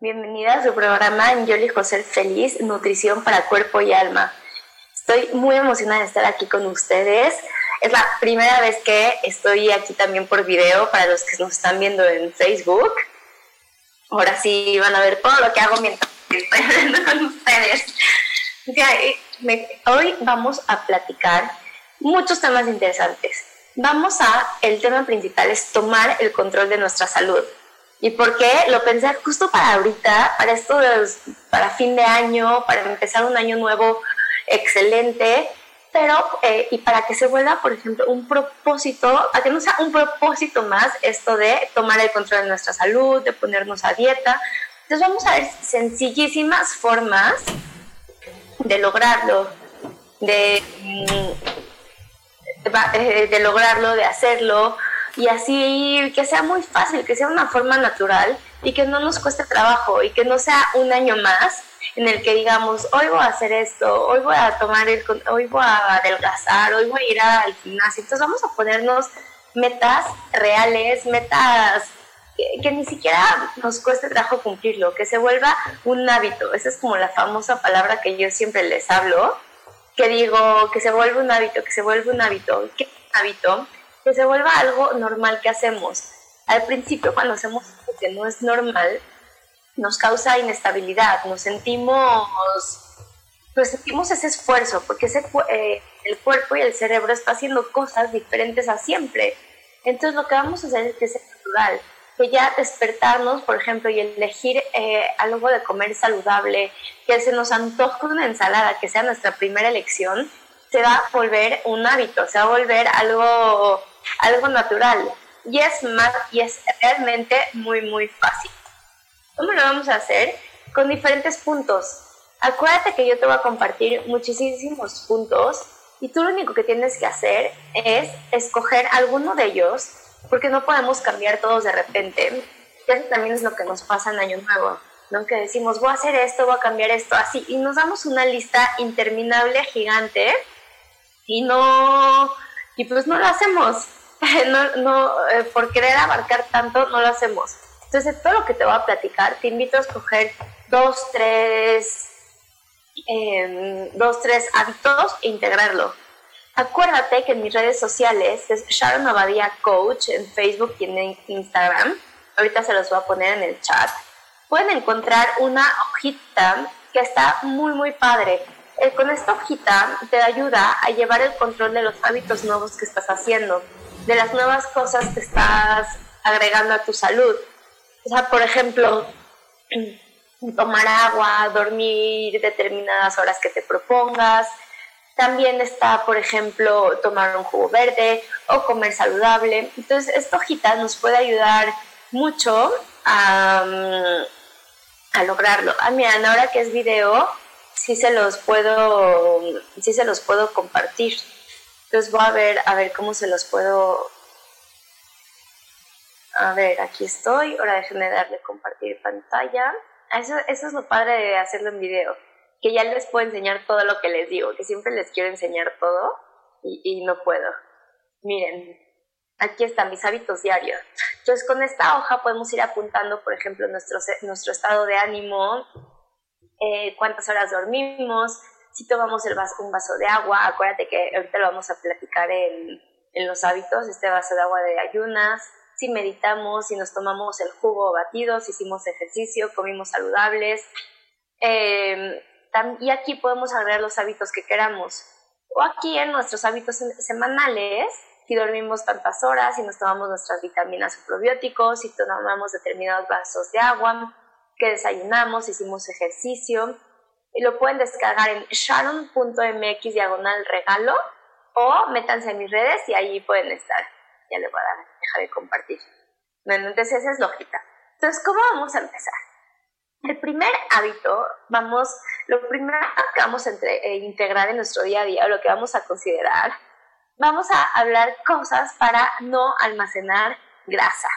Bienvenida a su programa Yo elijo ser feliz, nutrición para cuerpo y alma. Estoy muy emocionada de estar aquí con ustedes. Es la primera vez que estoy aquí también por video para los que nos están viendo en Facebook. Ahora sí van a ver todo lo que hago mientras estoy hablando con ustedes. hoy vamos a platicar muchos temas interesantes. Vamos a, el tema principal es tomar el control de nuestra salud. ¿Y por qué? Lo pensé justo para ahorita, para esto, para fin de año, para empezar un año nuevo excelente, pero eh, y para que se vuelva, por ejemplo, un propósito, a que no sea un propósito más esto de tomar el control de nuestra salud, de ponernos a dieta. Entonces vamos a ver sencillísimas formas de lograrlo, de, mm, eh, de lograrlo, de hacerlo, y así que sea muy fácil, que sea una forma natural y que no nos cueste trabajo y que no sea un año más en el que digamos, hoy voy a hacer esto, hoy voy a tomar el, hoy voy a adelgazar, hoy voy a ir al gimnasio. Entonces vamos a ponernos metas reales, metas que, que, ni siquiera nos cueste trabajo cumplirlo, que se vuelva un hábito. Esa es como la famosa palabra que yo siempre les hablo, que digo, que se vuelva un hábito, que se vuelva un hábito. ¿Qué es un hábito? Que se vuelva algo normal que hacemos. Al principio, cuando hacemos algo que no es normal, nos causa inestabilidad, nos sentimos, pues sentimos ese esfuerzo, porque ese, eh, el cuerpo y el cerebro está haciendo cosas diferentes a siempre. Entonces lo que vamos a hacer es que sea natural, que ya despertarnos, por ejemplo, y elegir eh, algo de comer saludable, que se nos antoje una ensalada, que sea nuestra primera elección, se va a volver un hábito, se va a volver algo algo natural. Y es más, y es realmente muy, muy fácil. ¿Cómo lo vamos a hacer? Con diferentes puntos. Acuérdate que yo te voy a compartir muchísimos puntos y tú lo único que tienes que hacer es escoger alguno de ellos porque no podemos cambiar todos de repente. Y eso también es lo que nos pasa en Año Nuevo, ¿no? Que decimos, voy a hacer esto, voy a cambiar esto, así. Y nos damos una lista interminable, gigante, y no, y pues no lo hacemos. no, no, eh, por querer abarcar tanto, no lo hacemos. Entonces, todo lo que te voy a platicar, te invito a escoger dos, tres, em, dos, tres hábitos e integrarlo. Acuérdate que en mis redes sociales, es Sharon Abadía Coach en Facebook y en Instagram, ahorita se los voy a poner en el chat, pueden encontrar una hojita que está muy, muy padre. Con esta hojita te ayuda a llevar el control de los hábitos nuevos que estás haciendo de las nuevas cosas que estás agregando a tu salud. O sea, por ejemplo, tomar agua, dormir determinadas horas que te propongas. También está, por ejemplo, tomar un jugo verde o comer saludable. Entonces, esta hojita nos puede ayudar mucho a, a lograrlo. Ah, mira, ahora que es video, sí se los puedo, sí se los puedo compartir. Entonces voy a ver, a ver cómo se los puedo... A ver, aquí estoy. Ahora déjenme darle compartir pantalla. Eso, eso es lo padre de hacerlo en video. Que ya les puedo enseñar todo lo que les digo. Que siempre les quiero enseñar todo y, y no puedo. Miren. aquí están mis hábitos diarios. Entonces, con esta hoja podemos ir apuntando, por ejemplo, nuestro, nuestro estado de ánimo, eh, cuántas horas dormimos, si tomamos el vaso, un vaso de agua, acuérdate que ahorita lo vamos a platicar en, en los hábitos, este vaso de agua de ayunas, si meditamos, si nos tomamos el jugo batido, si hicimos ejercicio, comimos saludables. Eh, y aquí podemos agregar los hábitos que queramos. O aquí en nuestros hábitos semanales, si dormimos tantas horas, si nos tomamos nuestras vitaminas o probióticos, si tomamos determinados vasos de agua, que desayunamos, hicimos ejercicio. Y lo pueden descargar en sharon.mx diagonal regalo o métanse en mis redes y ahí pueden estar. Ya les voy a dejar de compartir. Bueno, entonces esa es lógica. Entonces, ¿cómo vamos a empezar? El primer hábito, vamos, lo primero que vamos a eh, integrar en nuestro día a día, lo que vamos a considerar, vamos a hablar cosas para no almacenar grasa.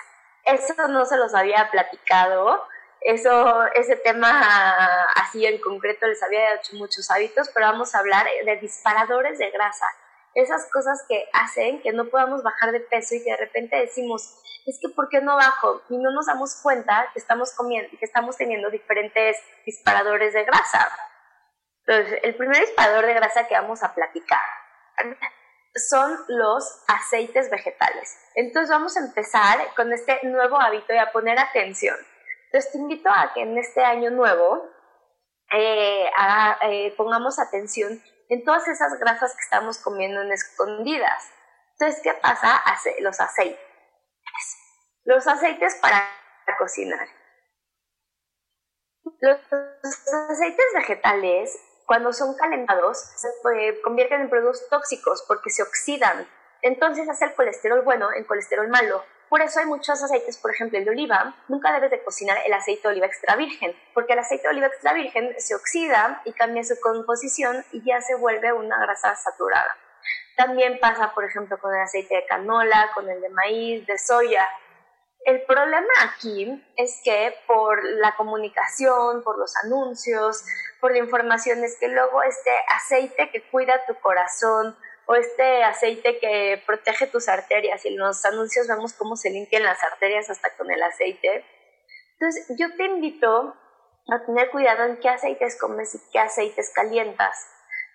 Eso no se los había platicado, eso, ese tema así en concreto les había hecho muchos hábitos, pero vamos a hablar de disparadores de grasa esas cosas que hacen que no podamos bajar de peso y que de repente decimos, es que ¿por qué no bajo? Y no nos damos cuenta que estamos comiendo, que estamos teniendo diferentes disparadores de grasa. Entonces, el primer disparador de grasa que vamos a platicar son los aceites vegetales. Entonces vamos a empezar con este nuevo hábito y a poner atención. Entonces te invito a que en este año nuevo eh, eh, pongamos atención en todas esas grasas que estamos comiendo en escondidas. Entonces, ¿qué pasa? Hace los aceites. Los aceites para cocinar. Los aceites vegetales, cuando son calentados, se convierten en productos tóxicos porque se oxidan. Entonces hace el colesterol bueno en colesterol malo. Por eso hay muchos aceites, por ejemplo el de oliva, nunca debes de cocinar el aceite de oliva extra virgen, porque el aceite de oliva extra virgen se oxida y cambia su composición y ya se vuelve una grasa saturada. También pasa, por ejemplo, con el aceite de canola, con el de maíz, de soya. El problema aquí es que por la comunicación, por los anuncios, por la información, es que luego este aceite que cuida tu corazón, o este aceite que protege tus arterias y en los anuncios vemos cómo se limpian las arterias hasta con el aceite. Entonces yo te invito a tener cuidado en qué aceites comes y qué aceites calientas.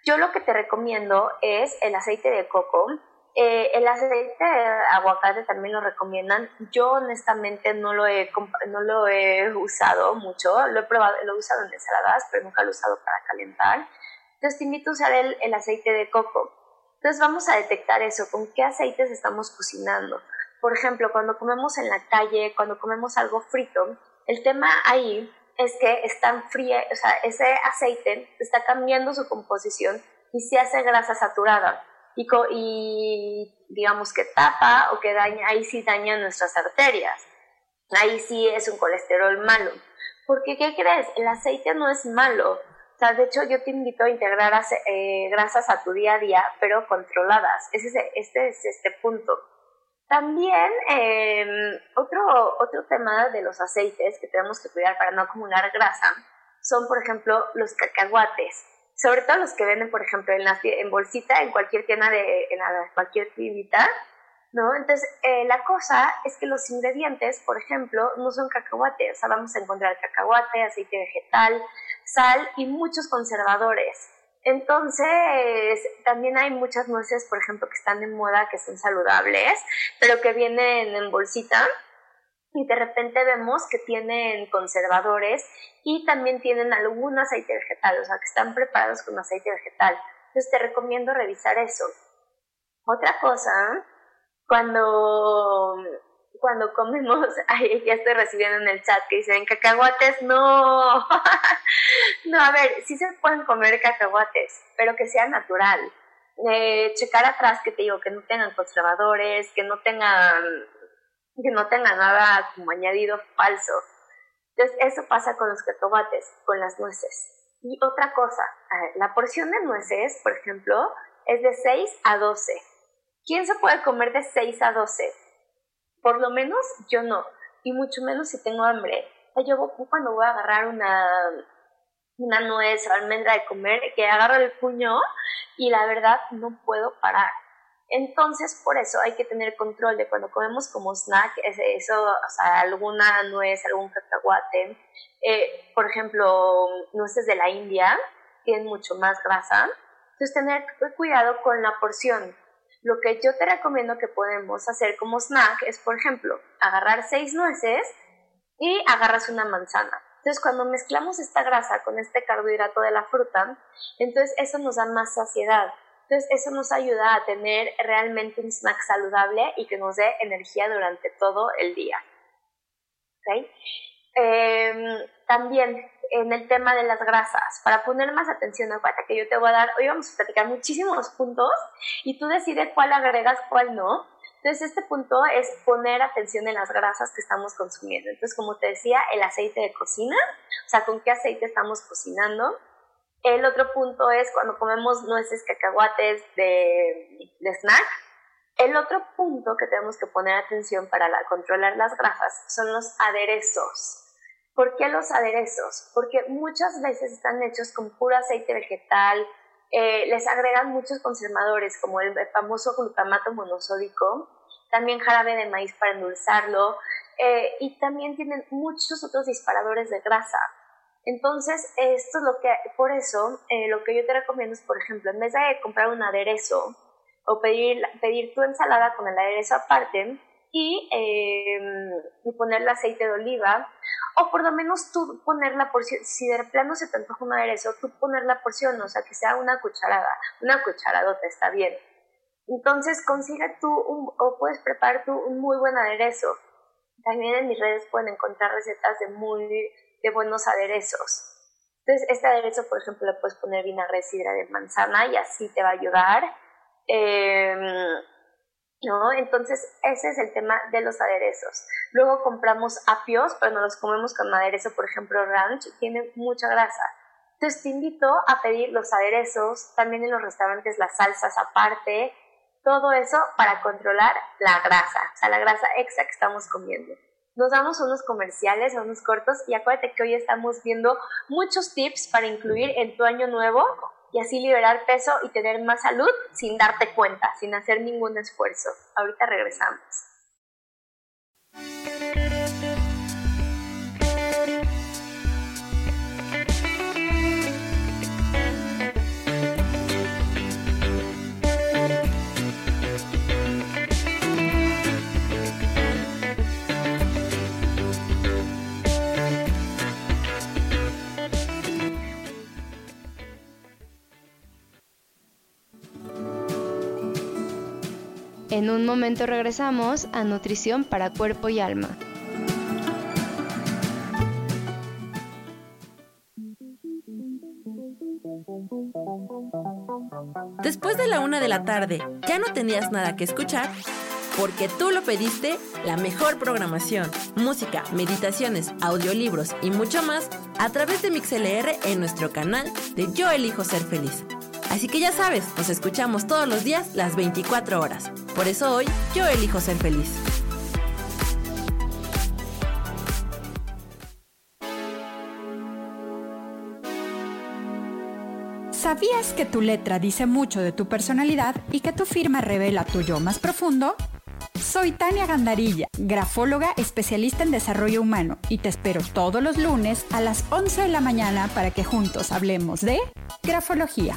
Yo lo que te recomiendo es el aceite de coco. Eh, el aceite de aguacate también lo recomiendan. Yo honestamente no lo he, no lo he usado mucho. Lo he probado, lo he usado en ensaladas, pero nunca lo he usado para calentar. Entonces te invito a usar el, el aceite de coco. Entonces vamos a detectar eso, con qué aceites estamos cocinando. Por ejemplo, cuando comemos en la calle, cuando comemos algo frito, el tema ahí es que están fría, o sea, ese aceite está cambiando su composición y se hace grasa saturada y, y digamos que tapa o que daña, ahí sí daña nuestras arterias. Ahí sí es un colesterol malo. Porque, ¿qué crees? El aceite no es malo. O sea, de hecho, yo te invito a integrar eh, grasas a tu día a día, pero controladas. Ese es, este es este punto. También em, otro, otro tema de los aceites que tenemos que cuidar para no acumular grasa son, por ejemplo, los cacahuates. Sobre todo los que venden, por ejemplo, en, la, en bolsita, en cualquier tienda de, en cualquier tiendita, ¿no? Entonces, eh, la cosa es que los ingredientes, por ejemplo, no son cacahuates, o sea, vamos a encontrar cacahuate, aceite vegetal, sal y muchos conservadores. Entonces, también hay muchas nueces, por ejemplo, que están de moda, que son saludables, pero que vienen en bolsita y de repente vemos que tienen conservadores y también tienen algún aceite vegetal, o sea, que están preparados con aceite vegetal. Entonces, te recomiendo revisar eso. Otra cosa cuando, cuando comemos, ay, ya estoy recibiendo en el chat que dicen cacahuates, no, no, a ver, sí se pueden comer cacahuates, pero que sea natural. Eh, checar atrás que te digo que no tengan conservadores, que no tengan, que no tengan nada como añadido falso. Entonces, eso pasa con los cacahuates, con las nueces. Y otra cosa, la porción de nueces, por ejemplo, es de 6 a 12 ¿Quién se puede comer de 6 a 12? Por lo menos yo no, y mucho menos si tengo hambre. Yo cuando voy a agarrar una, una nuez o almendra de comer, que agarro el puño y la verdad no puedo parar. Entonces, por eso hay que tener control de cuando comemos como snack, eso, o sea, alguna nuez, algún cacahuate, eh, por ejemplo, nueces de la India, tienen mucho más grasa. Entonces, tener cuidado con la porción. Lo que yo te recomiendo que podemos hacer como snack es, por ejemplo, agarrar seis nueces y agarras una manzana. Entonces, cuando mezclamos esta grasa con este carbohidrato de la fruta, entonces eso nos da más saciedad. Entonces, eso nos ayuda a tener realmente un snack saludable y que nos dé energía durante todo el día. ¿Okay? Em, también en el tema de las grasas, para poner más atención, acuérdate que yo te voy a dar, hoy vamos a platicar muchísimos puntos y tú decides cuál agregas, cuál no. Entonces, este punto es poner atención en las grasas que estamos consumiendo. Entonces, como te decía, el aceite de cocina, o sea, con qué aceite estamos cocinando. El otro punto es cuando comemos nueces, cacahuates de, de snack. El otro punto que tenemos que poner atención para controlar las grasas son los aderezos. ¿Por qué los aderezos? Porque muchas veces están hechos con puro aceite vegetal, eh, les agregan muchos conservadores como el famoso glutamato monosódico, también jarabe de maíz para endulzarlo eh, y también tienen muchos otros disparadores de grasa. Entonces, esto es lo que, por eso, eh, lo que yo te recomiendo es, por ejemplo, en vez de comprar un aderezo o pedir, pedir tu ensalada con el aderezo aparte, y, eh, y ponerle aceite de oliva, o por lo menos tú poner la porción, si de plano se te antoja un aderezo, tú poner la porción, o sea, que sea una cucharada, una cucharadota, está bien. Entonces consigue tú o puedes preparar tú un muy buen aderezo. También en mis redes pueden encontrar recetas de muy de buenos aderezos. Entonces este aderezo, por ejemplo, le puedes poner vinagre sidra de manzana y así te va a ayudar. Eh, ¿no? Entonces, ese es el tema de los aderezos. Luego compramos apios, pero nos los comemos con aderezo, por ejemplo, ranch, tiene mucha grasa. Entonces, te invito a pedir los aderezos, también en los restaurantes las salsas aparte, todo eso para controlar la grasa, o sea, la grasa extra que estamos comiendo. Nos damos unos comerciales, unos cortos, y acuérdate que hoy estamos viendo muchos tips para incluir en tu año nuevo y así liberar peso y tener más salud sin darte cuenta, sin hacer ningún esfuerzo. Ahorita regresamos. En un momento regresamos a Nutrición para Cuerpo y Alma. Después de la una de la tarde, ¿ya no tenías nada que escuchar? Porque tú lo pediste, la mejor programación, música, meditaciones, audiolibros y mucho más a través de MixLR en nuestro canal de Yo Elijo Ser Feliz. Así que ya sabes, nos escuchamos todos los días las 24 horas. Por eso hoy yo elijo ser feliz. ¿Sabías que tu letra dice mucho de tu personalidad y que tu firma revela tu yo más profundo? Soy Tania Gandarilla, grafóloga especialista en desarrollo humano y te espero todos los lunes a las 11 de la mañana para que juntos hablemos de grafología.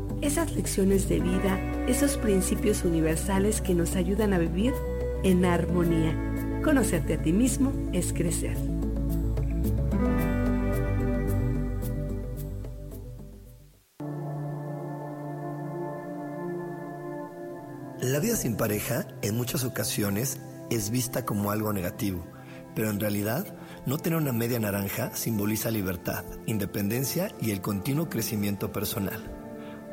esas lecciones de vida, esos principios universales que nos ayudan a vivir en armonía. Conocerte a ti mismo es crecer. La vida sin pareja en muchas ocasiones es vista como algo negativo, pero en realidad no tener una media naranja simboliza libertad, independencia y el continuo crecimiento personal.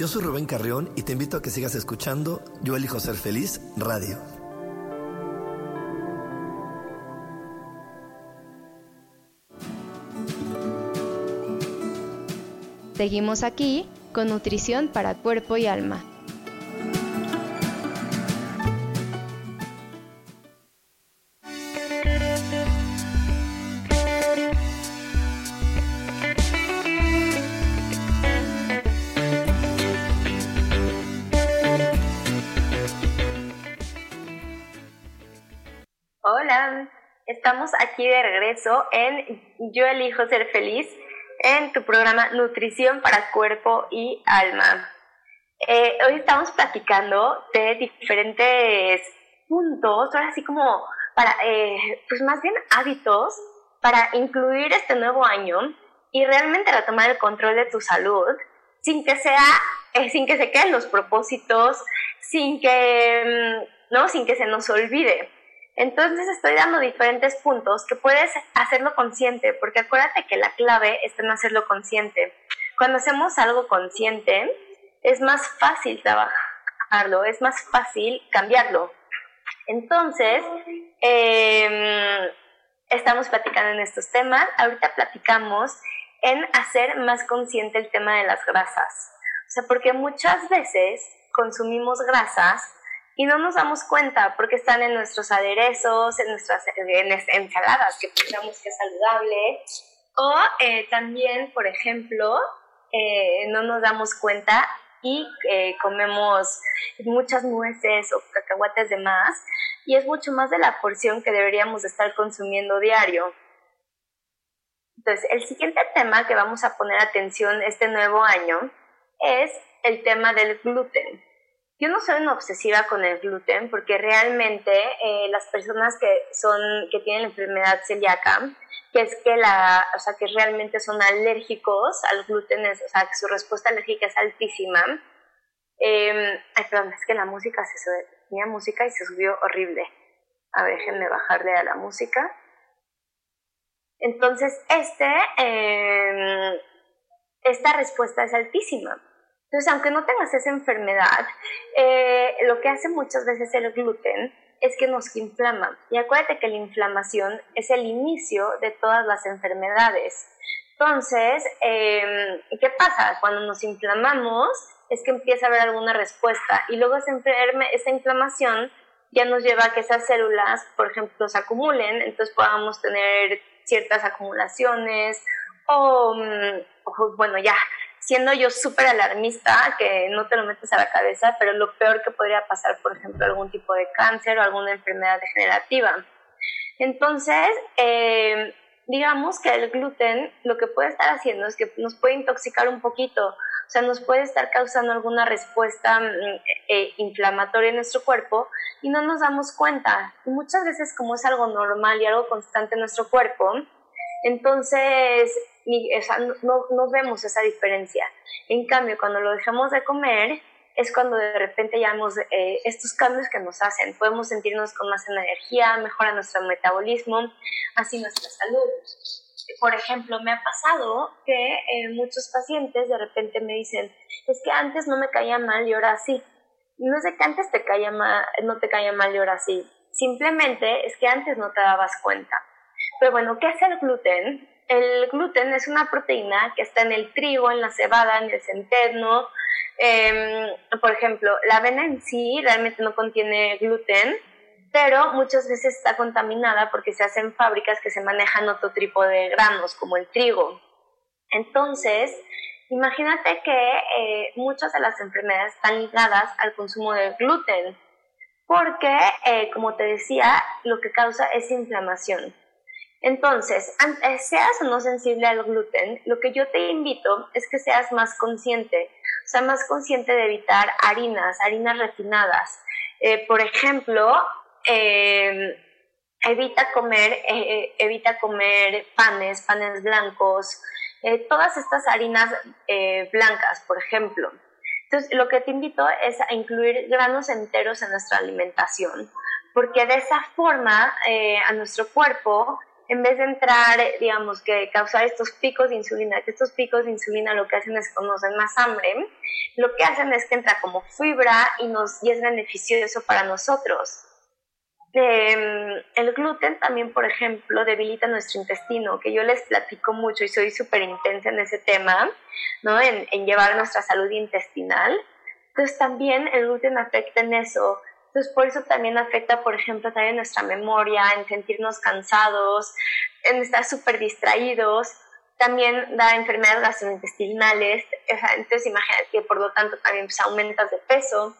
Yo soy Rubén Carrión y te invito a que sigas escuchando Yo elijo ser feliz radio. Seguimos aquí con nutrición para cuerpo y alma. Estamos aquí de regreso en Yo elijo ser feliz en tu programa Nutrición para Cuerpo y Alma. Eh, hoy estamos platicando de diferentes puntos, ahora así como para, eh, pues más bien hábitos para incluir este nuevo año y realmente retomar el control de tu salud sin que sea, eh, sin que se queden los propósitos, sin que, mm, no, sin que se nos olvide. Entonces estoy dando diferentes puntos que puedes hacerlo consciente, porque acuérdate que la clave está en hacerlo consciente. Cuando hacemos algo consciente, es más fácil trabajarlo, es más fácil cambiarlo. Entonces, em, estamos platicando en estos temas. Ahorita platicamos en hacer más consciente el tema de las grasas. O sea, porque muchas veces consumimos grasas y no nos damos cuenta porque están en nuestros aderezos, en nuestras ensaladas que pensamos que es saludable. O eh, también, por ejemplo, eh, no nos damos cuenta y eh, comemos muchas nueces o cacahuates de más y es mucho más de la porción que deberíamos estar consumiendo diario. Entonces, el siguiente tema que vamos a poner atención este nuevo año es el tema del gluten. Yo no soy una obsesiva con el gluten porque realmente eh, las personas que son que tienen la enfermedad celíaca, que es que la, o sea, que realmente son alérgicos al gluten, o sea, que su respuesta alérgica es altísima. Eh, ay, perdón, es que la música se sube, tenía música y se subió horrible. A ver, déjenme bajarle a la música. Entonces, este, eh, esta respuesta es altísima. Entonces, aunque no tengas esa enfermedad, eh, lo que hace muchas veces el gluten es que nos inflama. Y acuérdate que la inflamación es el inicio de todas las enfermedades. Entonces, em, ¿qué pasa? Cuando nos inflamamos es que empieza a haber alguna respuesta y luego esa, esa inflamación ya nos lleva a que esas células, por ejemplo, se acumulen, entonces podamos tener ciertas acumulaciones o, mm, o bueno, ya siendo yo súper alarmista, que no te lo metes a la cabeza, pero lo peor que podría pasar, por ejemplo, algún tipo de cáncer o alguna enfermedad degenerativa. Entonces, eh, digamos que el gluten lo que puede estar haciendo es que nos puede intoxicar un poquito, o sea, nos puede estar causando alguna respuesta mm, eh, inflamatoria en nuestro cuerpo y no nos damos cuenta. Y muchas veces como es algo normal y algo constante en nuestro cuerpo, entonces no, no, vemos esa diferencia. En cambio, cuando lo dejamos de comer, es cuando de repente ya vemos eh, estos cambios que nos hacen. Podemos sentirnos con más energía, mejora nuestro metabolismo, así nuestra salud. Por ejemplo, me ha pasado que eh, muchos pacientes de repente me dicen, es que antes no me caía mal y ahora sí. No es de que antes te caía mal, no te caía mal y ahora sí. Simplemente es que antes no te dabas cuenta. Pero bueno, ¿qué es el gluten? El gluten es una proteína que está en el trigo, en la cebada, en el centeno. Em, por ejemplo, la avena en sí realmente no contiene gluten, pero muchas veces está contaminada porque se hacen fábricas que se manejan otro tipo de granos, como el trigo. Entonces, imagínate que eh, muchas de las enfermedades están ligadas al consumo de gluten, porque, eh, como te decía, lo que causa es inflamación. Entonces, eh, seas o no sensible al gluten, lo que yo te invito es que seas más consciente, o sea, más consciente de evitar harinas, harinas refinadas. Eh, por ejemplo, em, evita comer, eh, evita comer panes, panes blancos, todas estas harinas blancas, por ejemplo. Entonces, lo que te invito es a incluir granos enteros en nuestra alimentación, porque de esa forma a nuestro cuerpo en vez de entrar, digamos, que causar estos picos de insulina, que estos picos de insulina lo que hacen es que nos den más hambre, lo que hacen es que entra como fibra y, nos, y es beneficioso para nosotros. Em, el gluten también, por ejemplo, debilita nuestro intestino, que yo les platico mucho y soy súper intensa en ese tema, ¿no? En, en llevar nuestra salud intestinal. Entonces también el gluten afecta en eso, entonces, por eso también afecta, por ejemplo, también nuestra memoria, en sentirnos cansados, en estar súper distraídos. También da enfermedades gastrointestinales. Entonces, imagínate que por lo tanto también pues, aumentas de peso.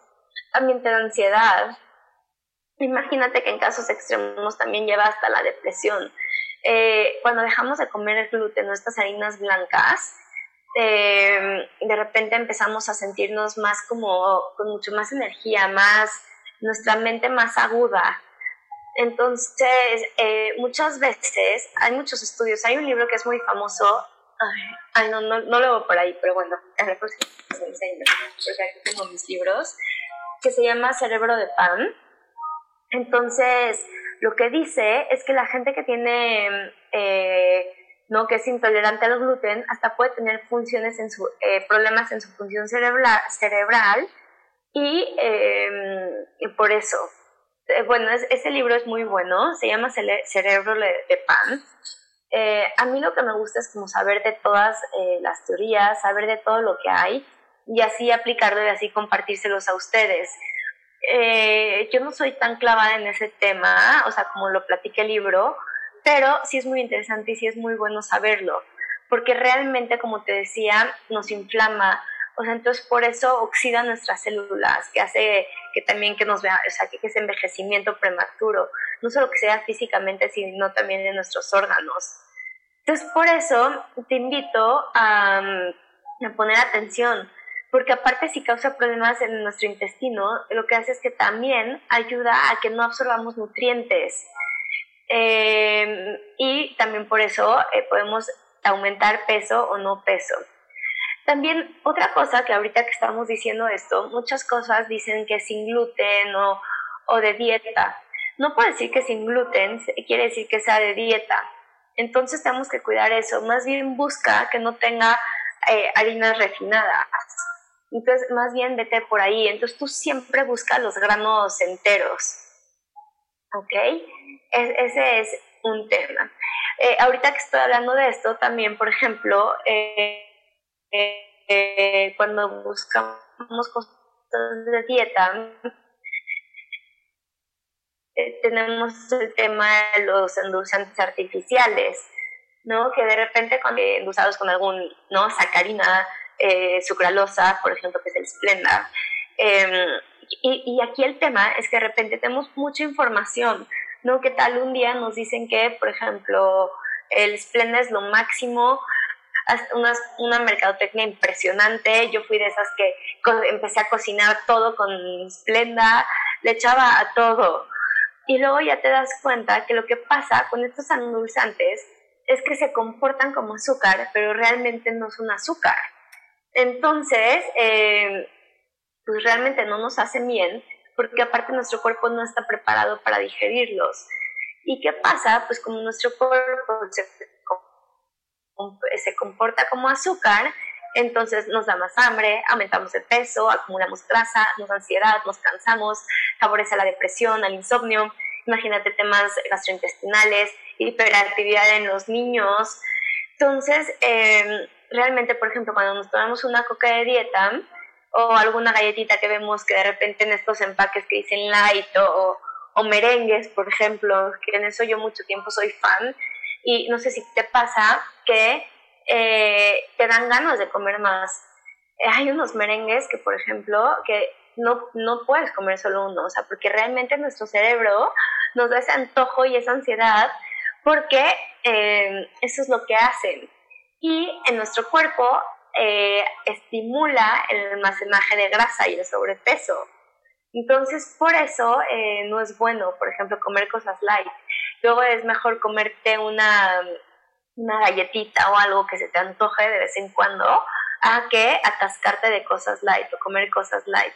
También te da ansiedad. Imagínate que en casos extremos también lleva hasta la depresión. Eh, cuando dejamos de comer el gluten o estas harinas blancas, eh, de repente empezamos a sentirnos más como con mucho más energía, más nuestra mente más aguda. Entonces, eh, muchas veces hay muchos estudios, hay un libro que es muy famoso, ay, no, no, no, lo veo por ahí, pero bueno, a la próxima les enseño, porque aquí tengo mis libros, que se llama Cerebro de Pan. Entonces, lo que dice es que la gente que tiene, eh, no, que es intolerante al gluten, hasta puede tener funciones en su, eh, problemas en su función cerebral, Em, y, por eso, eh, bueno, ese libro es muy bueno, se llama Cerebro de Pan. Eh, a mí lo que me gusta es como saber de todas eh, las teorías, saber de todo lo que hay y así aplicarlo y así compartírselos a ustedes. yo no soy tan clavada en ese tema, o sea, como lo platique el libro, pero sí es muy interesante y sí es muy bueno saberlo, porque realmente, como te decía, nos inflama, o sea, entonces por eso oxida nuestras células, que hace que también que nos vea, o sea, que ese envejecimiento prematuro, no solo que sea físicamente, sino también en nuestros órganos. Entonces por eso te invito a, mm, a poner atención, porque aparte si causa problemas en nuestro intestino, lo que hace es que también ayuda a que no absorbamos nutrientes. Eh, y también por eso eh, podemos aumentar peso o no peso. También otra cosa que ahorita que estamos diciendo esto, muchas cosas dicen que sin gluten o, o de dieta. No puedo decir que sin gluten quiere decir que sea de dieta. Entonces tenemos que cuidar eso. Más bien busca que no tenga eh, harinas refinadas. Entonces, más bien vete por ahí. Entonces tú siempre busca los granos enteros. ¿Ok? ese es un tema. Eh, ahorita que estoy hablando de esto, también, por ejemplo, eh, eh, cuando buscamos cosas de dieta, eh, tenemos el tema de los endulzantes artificiales, ¿no? Que de repente cuando endulzados con algún, ¿no? Sacarina, eh, sucralosa, por ejemplo, que es el Splenda. Em, y, y, aquí el tema es que de repente tenemos mucha información, ¿no? Que tal un día nos dicen que, por ejemplo, el Splenda es lo máximo, una, una mercadotecnia impresionante. Yo fui de esas que empecé a cocinar todo con Splenda, le echaba a todo. Y luego ya te das cuenta que lo que pasa con estos endulzantes es que se comportan como azúcar, pero realmente no son azúcar. Entonces, eh, pues realmente no nos hacen bien, porque aparte nuestro cuerpo no está preparado para digerirlos. ¿Y qué pasa? Pues como nuestro cuerpo se se comporta como azúcar, entonces nos da más hambre, aumentamos de peso, acumulamos grasa, nos da ansiedad, nos cansamos, favorece la depresión, el insomnio, imagínate temas gastrointestinales, hiperactividad en los niños. Entonces, em, realmente, por ejemplo, cuando nos tomamos una coca de dieta o alguna galletita que vemos que de repente en estos empaques que dicen light o, o merengues, por ejemplo, que en eso yo mucho tiempo soy fan, y no sé si te pasa que eh, te dan ganas de comer más. Hay unos merengues que, por ejemplo, que no, no puedes comer solo uno, o sea, porque realmente nuestro cerebro nos da ese antojo y esa ansiedad porque eh, eso es lo que hacen. Y en nuestro cuerpo eh, estimula el almacenaje de grasa y el sobrepeso. Entonces, por eso eh, no es bueno, por ejemplo, comer cosas light. Luego es mejor comerte una, una galletita o algo que se te antoje de vez en cuando a que atascarte de cosas light o comer cosas light.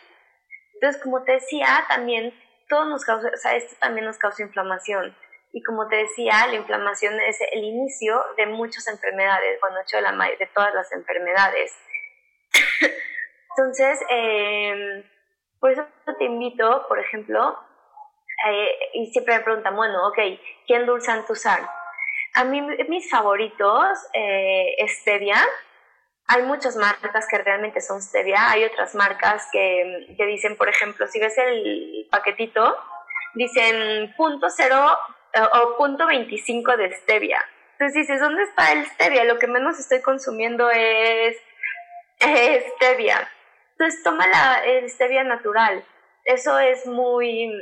Entonces, como te decía, también todo nos causa, o sea, esto también nos causa inflamación. Y como te decía, la inflamación es el inicio de muchas enfermedades, bueno, hecho de, todas las enfermedades. Entonces, eh, por eso te invito, por ejemplo, eh, y siempre me preguntan, bueno, ok, ¿qué endulzan tu sal? A mí, mis favoritos, eh, stevia. Hay muchas marcas que realmente son stevia. Hay otras marcas que, dicen, por ejemplo, si ves el paquetito, dicen punto cero o punto 25 de stevia. Entonces dices, ¿dónde está el stevia? Lo que menos estoy consumiendo es, stevia. Entonces toma la stevia natural. Eso es muy,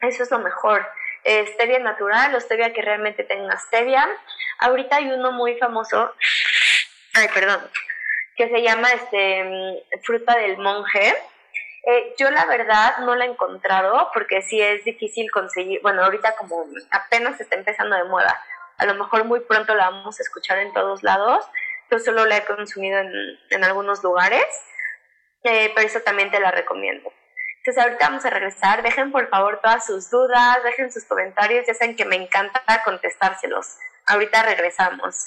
eso es lo mejor. Stevia natural o stevia que realmente tenga stevia. Ahorita hay uno muy famoso, ay, perdón, que se llama este fruta del monje eh, yo la verdad no la he encontrado porque sí es difícil conseguir, bueno, ahorita como apenas está empezando de moda, a lo mejor muy pronto la vamos a escuchar en todos lados, yo solo la he consumido en, en algunos lugares, eh, pero eso también te la recomiendo. Entonces ahorita vamos a regresar, dejen por favor todas sus dudas, dejen sus comentarios, ya saben que me encanta contestárselos. Ahorita regresamos.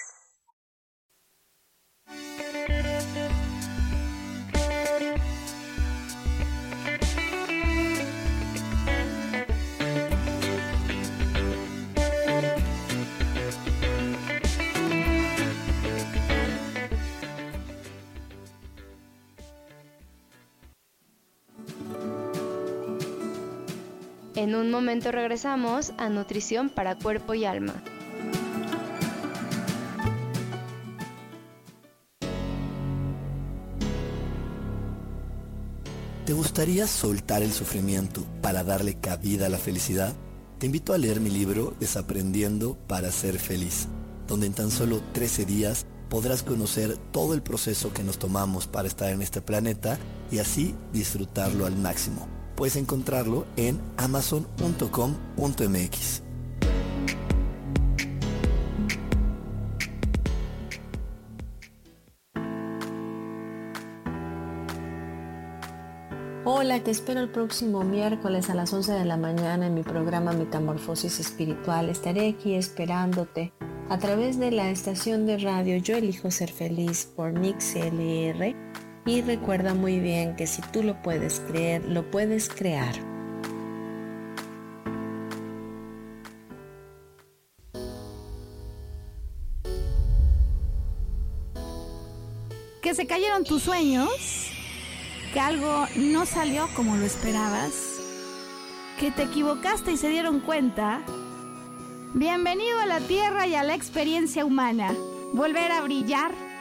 En un momento regresamos a Nutrición para Cuerpo y Alma. ¿Te gustaría soltar el sufrimiento para darle cabida a la felicidad? Te invito a leer mi libro Desaprendiendo para ser feliz, donde en tan solo 13 días podrás conocer todo el proceso que nos tomamos para estar en este planeta y así disfrutarlo al máximo puedes encontrarlo en amazon.com.mx. Hola, te espero el próximo miércoles a las 11 de la mañana en mi programa Metamorfosis Espiritual. Estaré aquí esperándote a través de la estación de radio Yo Elijo Ser Feliz por MixLR y recuerda muy bien que si tú lo puedes creer, lo puedes crear. Que se cayeron tus sueños, que algo no salió como lo esperabas, que te equivocaste y se dieron cuenta. Bienvenido a la Tierra y a la experiencia humana. Volver a brillar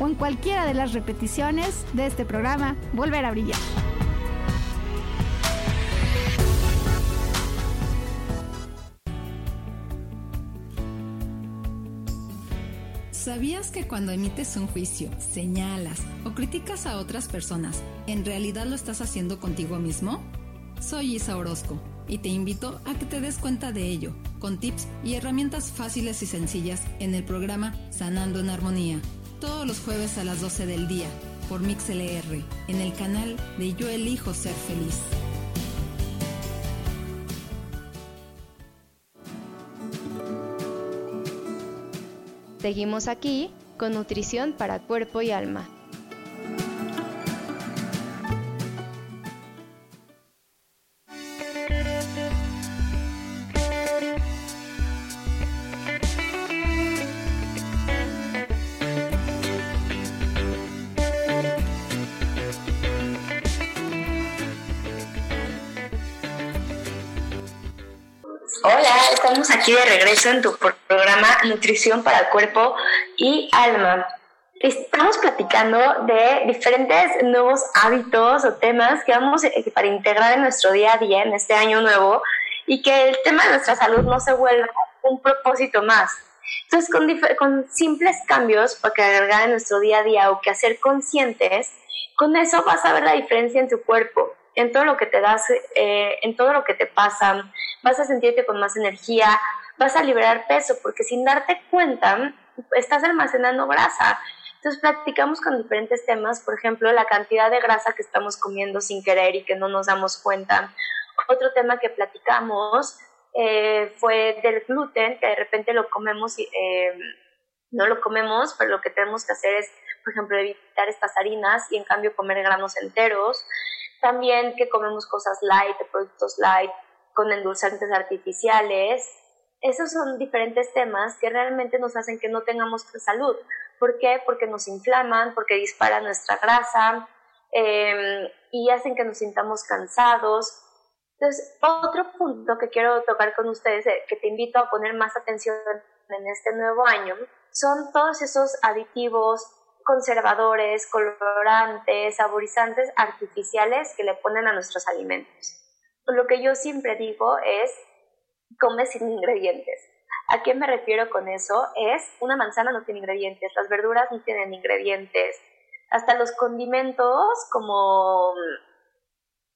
o en cualquiera de las repeticiones de este programa Volver a Brillar. ¿Sabías que cuando emites un juicio, señalas o criticas a otras personas, en realidad lo estás haciendo contigo mismo? Soy Isa Orozco y te invito a que te des cuenta de ello, con tips y herramientas fáciles y sencillas en el programa Sanando en Armonía todos los jueves a las 12 del día por MixLR en el canal de Yo Elijo Ser Feliz. Seguimos aquí con nutrición para cuerpo y alma. Hola, estamos aquí de regreso en tu programa Nutrición para Cuerpo y Alma. Estamos platicando de diferentes nuevos hábitos o temas que vamos para integrar en nuestro día a día en este año nuevo y que el tema de nuestra salud no se vuelva un propósito más. Entonces, con, simples cambios para agregar en nuestro día a día o que hacer conscientes, con eso vas a ver la diferencia en tu cuerpo, en todo lo que te das, eh, en todo lo que te pasa, vas a sentirte con más energía, vas a liberar peso, porque sin darte cuenta, estás almacenando grasa. Entonces practicamos con diferentes temas, por ejemplo, la cantidad de grasa que estamos comiendo sin querer y que no nos damos cuenta. Otro tema que platicamos eh, fue del gluten, que de repente lo comemos y eh, no lo comemos, pero lo que tenemos que hacer es, por ejemplo, evitar estas harinas y en cambio comer granos enteros. También que comemos cosas light, productos light, con endulzantes artificiales. Esos son diferentes temas que realmente nos hacen que no tengamos salud. ¿Por qué? Porque nos inflaman, porque disparan nuestra grasa em, y hacen que nos sintamos cansados. Entonces, otro punto que quiero tocar con ustedes, eh, que te invito a poner más atención en este nuevo año, son todos esos aditivos, conservadores, colorantes, saborizantes artificiales que le ponen a nuestros alimentos. Lo que yo siempre digo es, come sin ingredientes. ¿A qué me refiero con eso? Es, una manzana no tiene ingredientes, las verduras no tienen ingredientes, hasta los condimentos como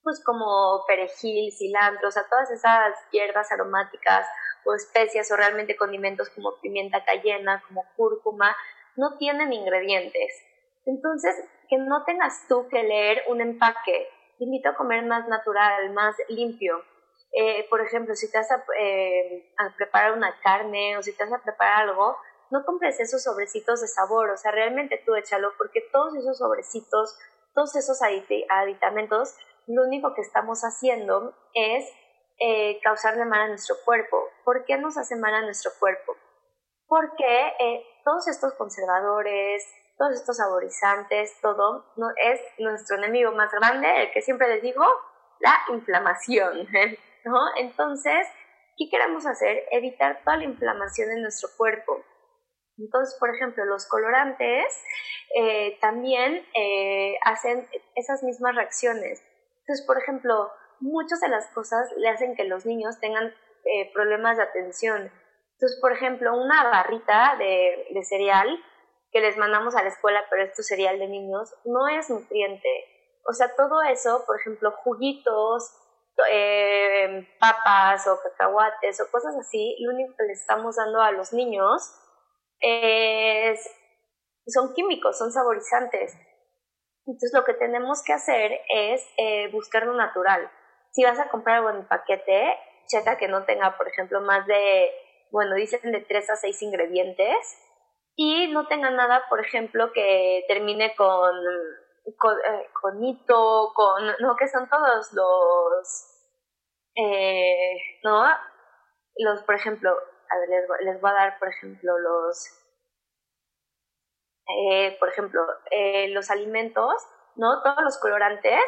pues como perejil, cilantro, o sea, todas esas hierbas aromáticas o especias o realmente condimentos como pimienta cayena, como cúrcuma, no tienen ingredientes. Entonces, que no tengas tú que leer un empaque. Te invito a comer más natural, más limpio. Eh, por ejemplo, si te vas a, eh, a, preparar una carne o si te vas a preparar algo, no compres esos sobrecitos de sabor, o sea, realmente tú échalo, porque todos esos sobrecitos, todos esos aditamentos, lo único que estamos haciendo es eh, causarle mal a nuestro cuerpo. ¿Por qué nos hace mal a nuestro cuerpo? Porque todos estos conservadores, todos estos saborizantes, todo es nuestro enemigo más grande, el que siempre les digo, la inflamación. ¿no? Entonces, ¿qué queremos hacer? Evitar toda la inflamación en nuestro cuerpo. Entonces, por ejemplo, los colorantes eh, también eh, hacen esas mismas reacciones. Entonces, por ejemplo, muchas de las cosas le hacen que los niños tengan eh, problemas de atención. Entonces, por ejemplo, una barrita de, cereal que les mandamos a la escuela, pero esto cereal de niños, no es nutriente. O sea, todo eso, por ejemplo, juguitos, eh, papas o cacahuates o cosas así, lo único que le estamos dando a los niños es, son químicos, son saborizantes. Entonces lo que tenemos que hacer es eh, buscar lo natural. Si vas a comprar algo paquete, checa que no tenga, por ejemplo, más de, bueno, dicen de 3 a 6 ingredientes y no tenga nada, por ejemplo, que termine con con, eh, con hito, con, no, que son todos los, eh, ¿no? Los, por ejemplo, a ver, les, les voy a dar, por ejemplo, los, eh, por ejemplo, eh, los alimentos, ¿no? Todos los colorantes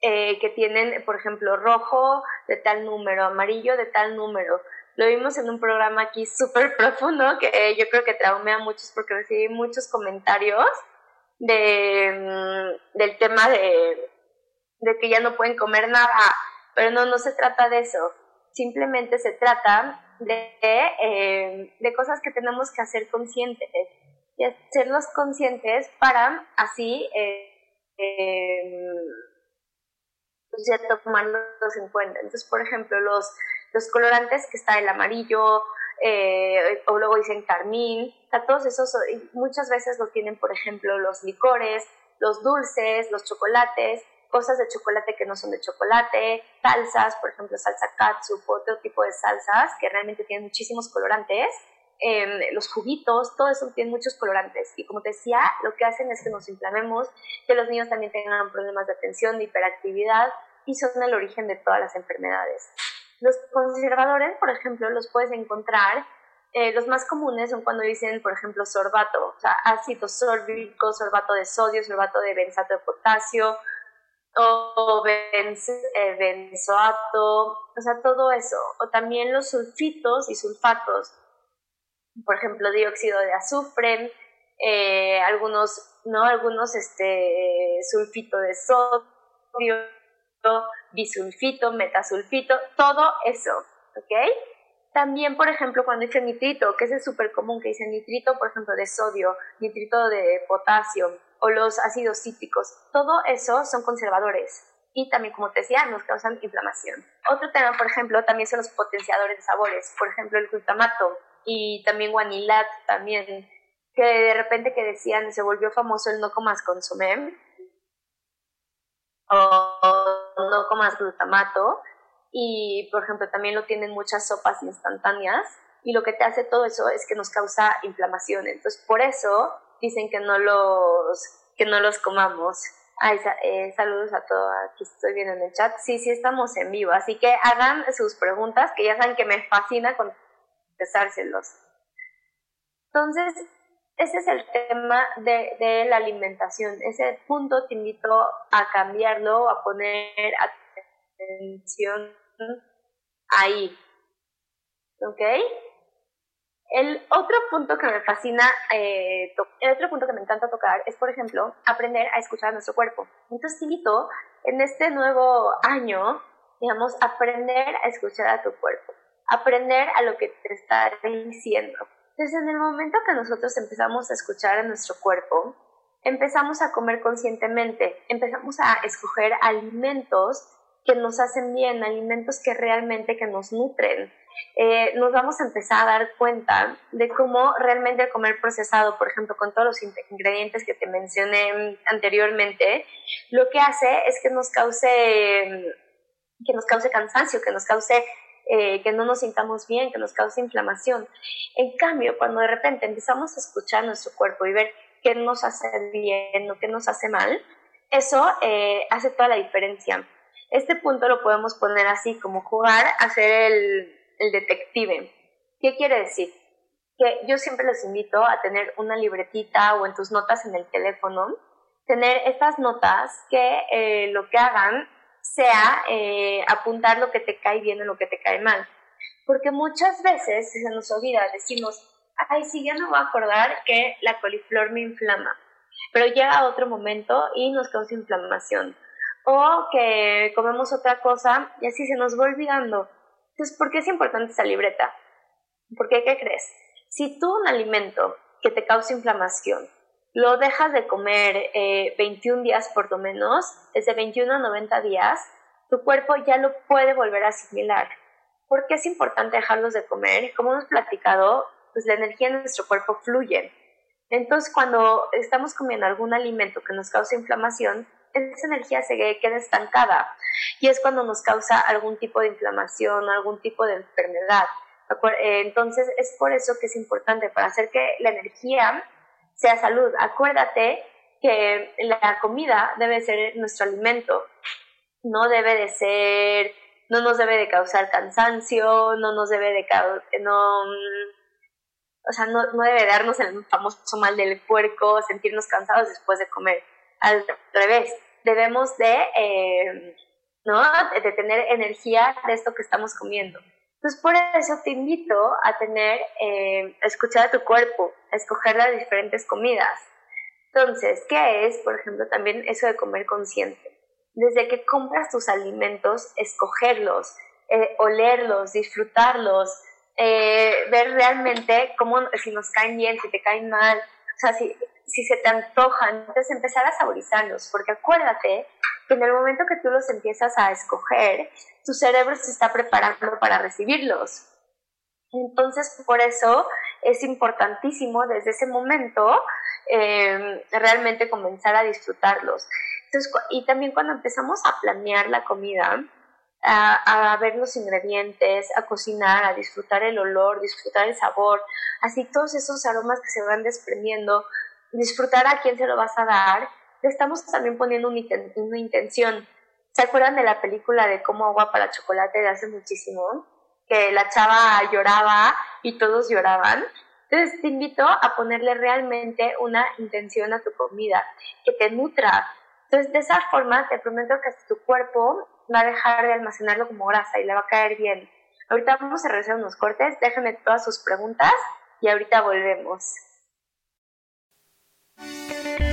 eh, que tienen, por ejemplo, rojo de tal número, amarillo de tal número. Lo vimos en un programa aquí súper profundo que yo creo que traumé a muchos porque recibí muchos comentarios de, mm, del tema de, de que ya no pueden comer nada, pero no, no se trata de eso, simplemente se trata de, eh, de cosas que tenemos que hacer conscientes y hacerlos conscientes para así eh, ya tomarlos en cuenta. Entonces, por ejemplo, los, los colorantes que está el amarillo, eh, o luego dicen carmín, o todos esos, muchas veces lo tienen, por ejemplo, los licores, los dulces, los chocolates, cosas de chocolate que no son de chocolate, salsas, por ejemplo, salsa katsu, otro tipo de salsas que realmente tienen muchísimos colorantes, em, los juguitos, todo eso tiene muchos colorantes. Y como te decía, lo que hacen es que nos inflamemos, que los niños también tengan problemas de atención, de hiperactividad y son el origen de todas las enfermedades. Los conservadores, por ejemplo, los puedes encontrar, eh, los más comunes son cuando dicen, por ejemplo, sorbato, o sea, ácido sórbico, sorbato de sodio, sorbato de benzato de potasio, o eh, benzoato, o sea, todo eso. O también los sulfitos y sulfatos, por ejemplo, dióxido de azufre, eh, algunos, ¿no? Algunos, este, sulfito de sodio, bisulfito, metasulfito, todo eso, ¿ok? También, por ejemplo, cuando dice nitrito, que es súper común, que dice nitrito, por ejemplo, de sodio, nitrito de potasio, o los ácidos cítricos, todo eso son conservadores y también, como te decía, nos causan inflamación. Otro tema, por ejemplo, también son los potenciadores de sabores, por ejemplo, el glutamato y también guanilat, también, que de repente que decían, se volvió famoso el no comas consomé o no comas glutamato y, por ejemplo, también lo tienen muchas sopas instantáneas y lo que te hace todo eso es que nos causa inflamación. Entonces, por eso dicen que no los, que no los comamos. Ay, eh, saludos a todos, aquí estoy viendo en el chat. Sí, sí, estamos en vivo, así que hagan sus preguntas, que ya saben que me fascina contestárselos. Entonces, ese es el tema de, la alimentación. Ese punto te invito a cambiarlo, a poner atención ahí. ¿Ok? El otro punto que me fascina, eh, el otro punto que me encanta tocar es, por ejemplo, aprender a escuchar a nuestro cuerpo. Entonces te invito en este nuevo año, digamos, aprender a escuchar a tu cuerpo, aprender a lo que te está diciendo. En el momento que nosotros empezamos a escuchar a nuestro cuerpo, empezamos a comer conscientemente, empezamos a escoger alimentos que nos hacen bien, alimentos que realmente que nos nutren, eh, nos vamos a empezar a dar cuenta de cómo realmente el comer procesado, por ejemplo, con todos los ingredientes que te mencioné anteriormente, lo que hace es que nos cause, que nos cause cansancio, que nos cause eh, que no nos sintamos bien, que nos cause inflamación. En cambio, cuando de repente empezamos a escuchar nuestro cuerpo y ver qué nos hace bien o qué nos hace mal, eso eh, hace toda la diferencia. Este punto lo podemos poner así, como jugar a ser el, el detective. ¿Qué quiere decir? Que yo siempre los invito a tener una libretita o en tus notas en el teléfono, tener estas notas que eh, lo que hagan sea eh, apuntar lo que te cae bien o lo que te cae mal. Porque muchas veces se nos olvida, decimos, ay, sí, ya no voy a acordar que la coliflor me inflama. Pero llega otro momento y nos causa inflamación. O que comemos otra cosa y así se nos va olvidando. Entonces, ¿por qué es importante esa libreta? Porque, ¿qué crees? Si tú un alimento que te causa inflamación lo dejas de comer 21 eh, días por lo menos, desde 21 a 90 días, tu cuerpo ya lo puede volver a asimilar. ¿Por qué es importante dejarlos de comer? Como hemos platicado, pues la energía en nuestro cuerpo fluye. Entonces, cuando estamos comiendo algún alimento que nos causa inflamación, esa energía se queda estancada y es cuando nos causa algún tipo de inflamación o algún tipo de enfermedad. Eh, entonces es por eso que es importante para hacer que la energía sea salud. Acuérdate que la comida debe ser nuestro alimento, no debe de ser, no nos debe de causar cansancio, no nos debe de no, o sea, no, no debe darnos el famoso mal del puerco, sentirnos cansados después de comer. Al revés, debemos de, eh, ¿no? de tener energía de esto que estamos comiendo. Entonces, por eso te invito a tener, eh, escuchar a tu cuerpo, a escoger las diferentes comidas. Entonces, ¿qué es, por ejemplo, también eso de comer consciente? Desde que compras tus alimentos, escogerlos, eh, olerlos, disfrutarlos, ver realmente cómo, si nos caen bien, si te caen mal, o sea, si, si se te antojan, entonces empezar a saborizarlos, porque acuérdate que en el momento que tú los empiezas a escoger, tu cerebro se está preparando para recibirlos. Entonces, por eso es importantísimo desde ese momento em, realmente comenzar a disfrutarlos. Y también cuando empezamos a planear la comida, a, ver los ingredientes, a cocinar, a disfrutar el olor, disfrutar el sabor, así todos esos aromas que se van desprendiendo, disfrutar a quién se lo vas a dar, le estamos también poniendo una, intención. ¿Se acuerdan de la película de Como agua para chocolate de hace muchísimo? Que la chava lloraba y todos lloraban. Entonces te invito a ponerle realmente una intención a tu comida, que te nutra, Entonces, de esa forma, te prometo que tu cuerpo va a dejar de almacenarlo como grasa y le va a caer bien. Ahorita vamos a realizar unos cortes, déjenme todas sus preguntas y ahorita volvemos. Thank you.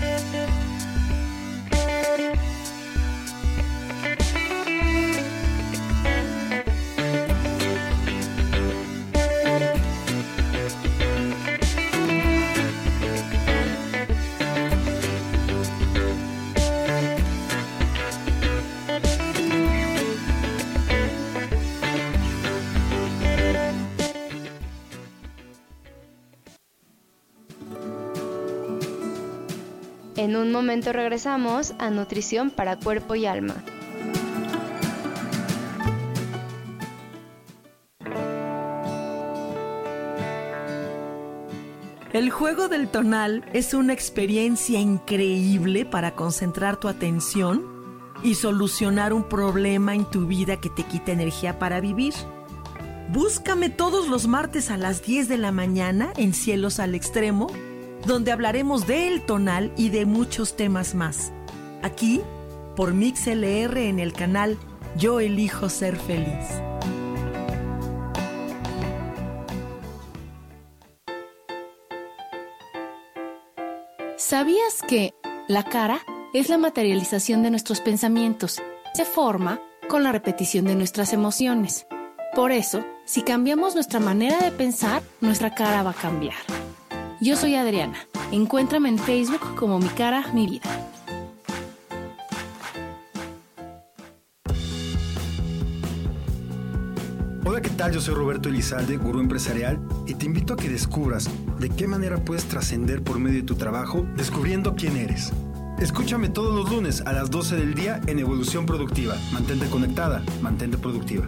En un momento regresamos a Nutrición para Cuerpo y Alma. El juego del tonal es una experiencia increíble para concentrar tu atención y solucionar un problema en tu vida que te quita energía para vivir. Búscame todos los martes a las 10 de la mañana en Cielos al Extremo donde hablaremos del tonal y de muchos temas más. Aquí, por MixLR en el canal Yo elijo ser feliz. ¿Sabías que la cara es la materialización de nuestros pensamientos? Se forma con la repetición de nuestras emociones. Por eso, si cambiamos nuestra manera de pensar, nuestra cara va a cambiar. Yo soy Adriana. Encuéntrame en Facebook como Mi Cara, Mi Vida. Hola, ¿qué tal? Yo soy Roberto Elizalde, gurú empresarial, y te invito a que descubras de qué manera puedes trascender por medio de tu trabajo descubriendo quién eres. Escúchame todos los lunes a las 12 del día en Evolución Productiva. Mantente conectada, mantente productiva.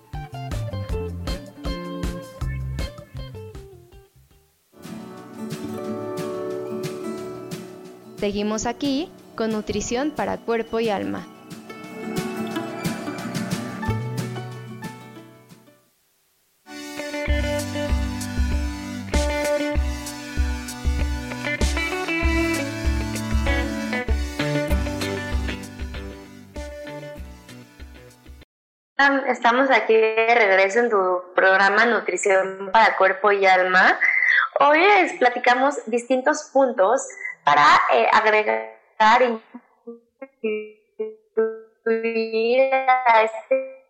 Seguimos aquí con nutrición para cuerpo y alma. Estamos aquí de regreso en tu programa Nutrición para Cuerpo y Alma. Hoy les platicamos distintos puntos para eh, agregar a este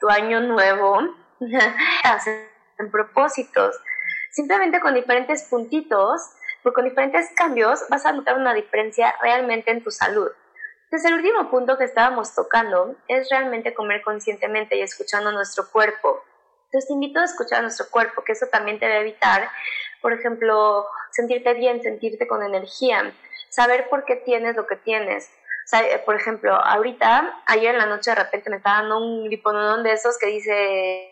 tu año nuevo en propósitos. Simplemente con diferentes puntitos pues con diferentes cambios vas a notar una diferencia realmente en tu salud. Entonces el último punto que estábamos tocando es realmente comer conscientemente y escuchando nuestro cuerpo entonces te invito a escuchar a nuestro cuerpo que eso también te va a evitar por ejemplo, sentirte bien, sentirte con energía, saber por qué tienes lo que tienes. Eh, por ejemplo, ahorita, ayer en la noche de repente me estaba dando un liponodón de esos que dice,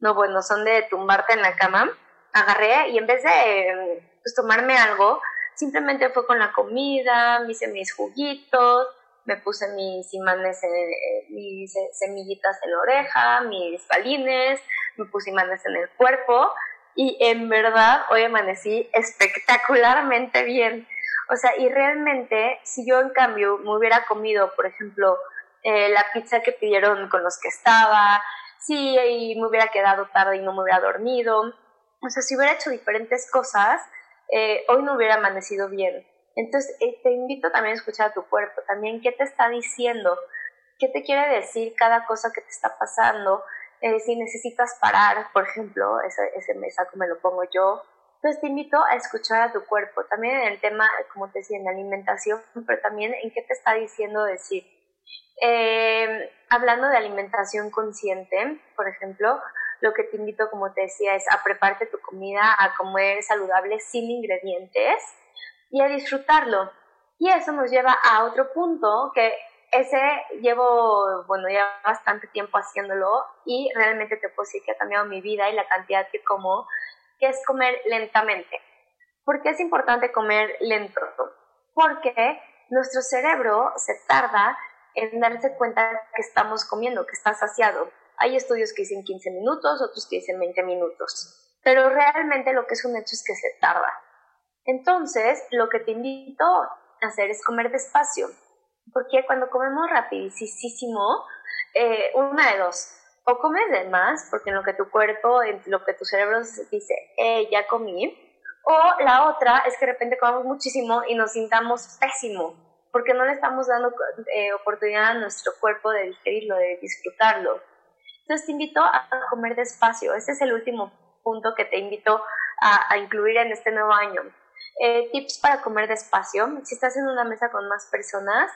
no, bueno, son de tumbarte en la cama. Agarré y en vez de pues, tomarme algo, simplemente fue con la comida, me hice mis juguitos, me puse mis imanes, mis semillitas en la oreja, mis balines, me puse imanes en el cuerpo y en verdad hoy amanecí espectacularmente bien. O sea, y realmente si yo en cambio me hubiera comido, por ejemplo, eh, la pizza que pidieron con los que estaba, si y me hubiera quedado tarde y no me hubiera dormido, o sea, si hubiera hecho diferentes cosas, eh, hoy no hubiera amanecido bien. Entonces, eh, te invito también a escuchar a tu cuerpo, también qué te está diciendo, qué te quiere decir cada cosa que te está pasando, eh, si necesitas parar, por ejemplo, ese, ese mesaco me lo pongo yo. Entonces te invito a escuchar a tu cuerpo, también en el tema, como te decía, en alimentación, pero también en qué te está diciendo decir. Eh, hablando de alimentación consciente, por ejemplo, lo que te invito, como te decía, es a prepararte tu comida, a comer saludable sin ingredientes y a disfrutarlo. Y eso nos lleva a otro punto que ese llevo, bueno, ya bastante tiempo haciéndolo y realmente te puedo decir que ha cambiado mi vida y la cantidad que como, que es comer lentamente. ¿Por qué es importante comer lento? Porque nuestro cerebro se tarda en darse cuenta que estamos comiendo, que está saciado. Hay estudios que dicen 15 minutos, otros que dicen 20 minutos, pero realmente lo que es un hecho es que se tarda. Entonces, lo que te invito a hacer es comer despacio porque cuando comemos rapidísimo, eh, una de dos, o comes de más, porque en lo que tu cuerpo, en lo que tu cerebro dice, eh, ya comí, o la otra es que de repente comemos muchísimo y nos sintamos pésimo, porque no le estamos dando eh, oportunidad a nuestro cuerpo de digerirlo, de disfrutarlo. Entonces te invito a comer despacio. Ese es el último punto que te invito a, a incluir en este nuevo año. Eh, tips para comer despacio. Si estás en una mesa con más personas,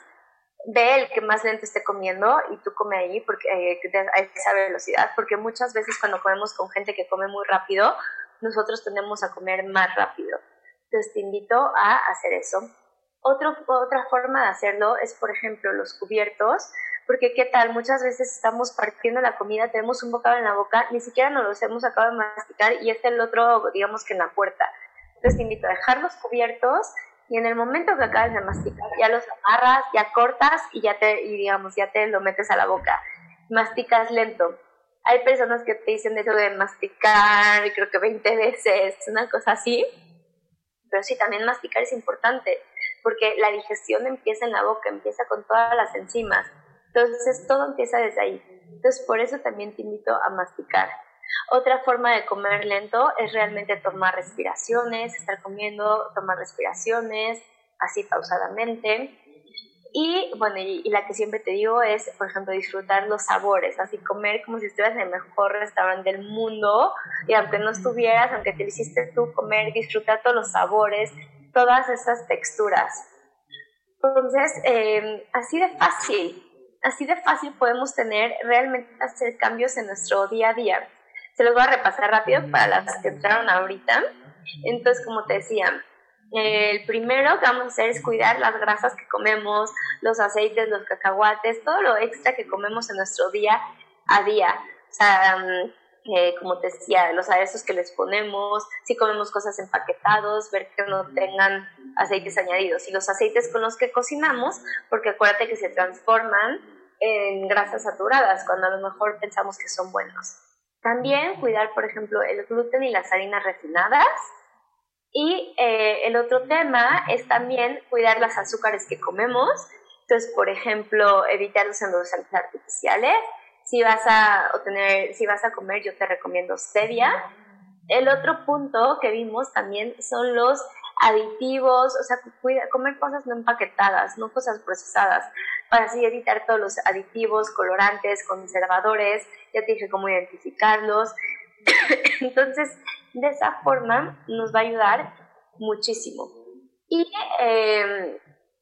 ve el que más lento esté comiendo y tú come ahí porque eh, a esa velocidad, porque muchas veces cuando comemos con gente que come muy rápido, nosotros tendemos a comer más rápido. Entonces te invito a hacer eso. Otro, otra forma de hacerlo es, por ejemplo, los cubiertos, porque qué tal, muchas veces estamos partiendo la comida, tenemos un bocado en la boca, ni siquiera nos los hemos acabado de masticar y este el otro, digamos que en la puerta. Entonces te invito a dejar los cubiertos y en el momento que acabas de masticar ya los amarras, ya cortas y ya te, y digamos, ya te lo metes a la boca. Masticas lento. Hay personas que te dicen eso de masticar, creo que 20 veces, una cosa así. Pero sí, también masticar es importante, porque la digestión empieza en la boca, empieza con todas las enzimas. Entonces, todo empieza desde ahí. Entonces, por eso también te invito a masticar. Otra forma de comer lento es realmente tomar respiraciones, estar comiendo, tomar respiraciones, así pausadamente. Y bueno, y, la que siempre te digo es, por ejemplo, disfrutar los sabores, así comer como si estuvieras en el mejor restaurante del mundo y aunque no estuvieras, aunque te hiciste tú comer, disfrutar todos los sabores, todas esas texturas. Entonces, eh, así de fácil, así de fácil podemos tener realmente hacer cambios en nuestro día a día. Se los voy a repasar rápido para las que entraron ahorita. Entonces, como te decía, el primero que vamos a hacer es cuidar las grasas que comemos, los aceites, los cacahuates, todo lo extra que comemos en nuestro día a día. O sea, mm, eh, como te decía, los aderezos que les ponemos, si comemos cosas empaquetados, ver que no tengan aceites añadidos. Y los aceites con los que cocinamos, porque acuérdate que se transforman en grasas saturadas, cuando a lo mejor pensamos que son buenos. También cuidar, por ejemplo, el gluten y las harinas refinadas. Y eh, el otro tema es también cuidar las azúcares que comemos. Entonces, por ejemplo, evitar los endulzantes artificiales. Si vas a, tener, si vas a comer, yo te recomiendo stevia. El otro punto que vimos también son los aditivos, o sea, cuida, comer cosas no empaquetadas, no cosas procesadas para así evitar todos los aditivos, colorantes, conservadores, ya te dije cómo identificarlos. Entonces, de esa forma nos va a ayudar muchísimo. Y em,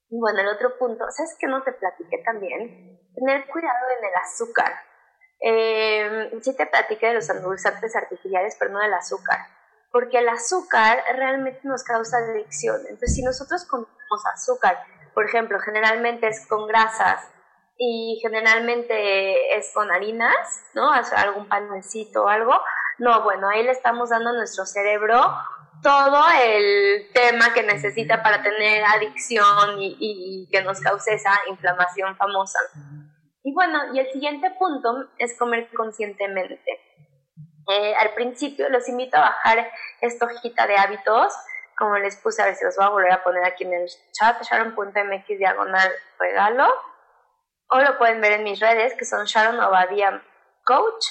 bueno, el otro punto, ¿sabes qué no te platiqué también? Tener cuidado en el azúcar. Eh, sí te platiqué de los endulzantes artificiales, pero no del azúcar. Porque el azúcar realmente nos causa adicción. Entonces, si nosotros comemos azúcar por ejemplo, generalmente es con grasas y generalmente es con harinas, ¿no? algún panecito o algo. No, bueno, ahí le estamos dando a nuestro cerebro todo el tema que necesita para tener adicción y, que nos cause esa inflamación famosa. Y bueno, y el siguiente punto es comer conscientemente. Eh, al principio los invito a bajar esta hojita de hábitos como les puse, a ver si los voy a volver a poner aquí en el chat, sharon.mx diagonal regalo, o lo pueden ver en mis redes, que son Sharon Obadia Coach,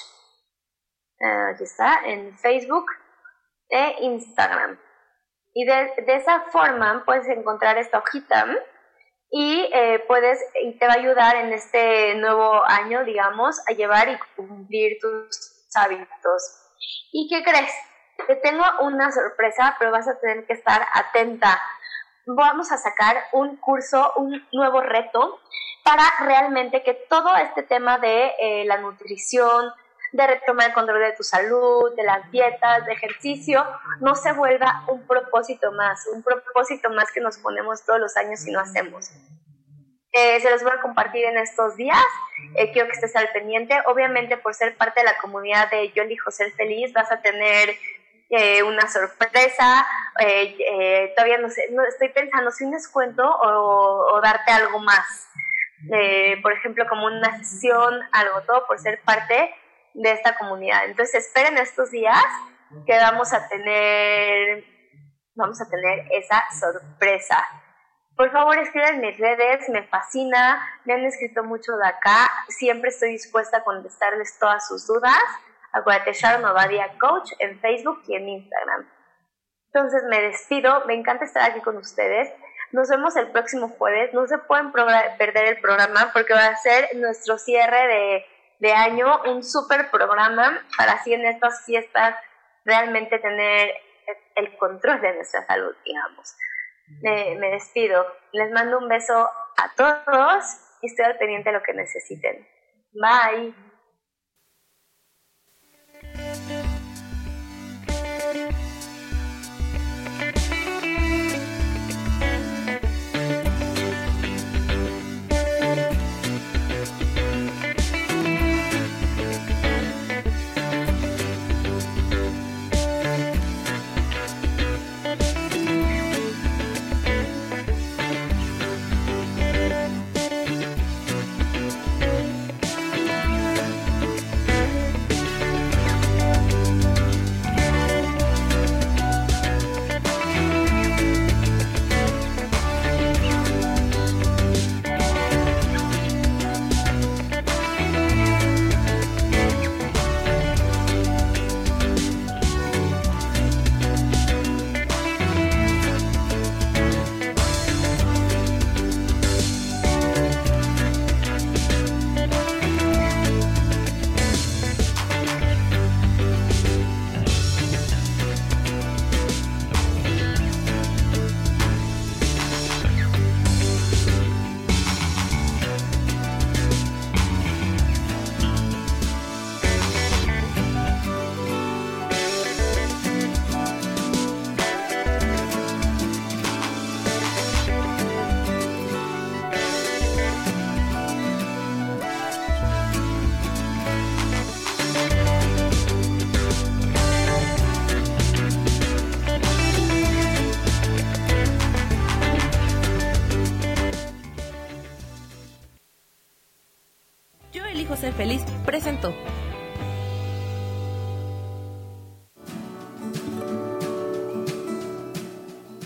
eh, aquí está, en Facebook e Instagram. Y de, esa forma puedes encontrar esta hojita y eh, puedes y te va a ayudar en este nuevo año, digamos, a llevar y cumplir tus hábitos. ¿Y qué crees? te tengo una sorpresa, pero vas a tener que estar atenta. Vamos a sacar un curso, un nuevo reto para realmente que todo este tema de eh, la nutrición, de retomar el control de tu salud, de las dietas, de ejercicio, no se vuelva un propósito más, un propósito más que nos ponemos todos los años y no hacemos. Eh, se los voy a compartir en estos días. Eh, quiero que estés al pendiente. Obviamente, por ser parte de la comunidad de Yo elijo ser feliz, vas a tener eh, una sorpresa. todavía no sé, no, estoy pensando si un descuento o, o darte algo más. por ejemplo, como una sesión, algo, todo por ser parte de esta comunidad. Entonces, esperen estos días que vamos a tener, vamos a tener esa sorpresa. Por favor, escriban mis redes, me fascina, me han escrito mucho de acá, siempre estoy dispuesta a contestarles todas sus dudas. Acuérdate, Sharon Ovadia Coach en Facebook y en Instagram. Entonces me despido, me encanta estar aquí con ustedes. Nos vemos el próximo jueves, no se pueden perder el programa porque va a ser nuestro cierre de, de año, un súper programa para así en estas fiestas realmente tener el control de nuestra salud, digamos me, despido. Les mando un beso a todos y estoy al pendiente de lo que necesiten. Bye.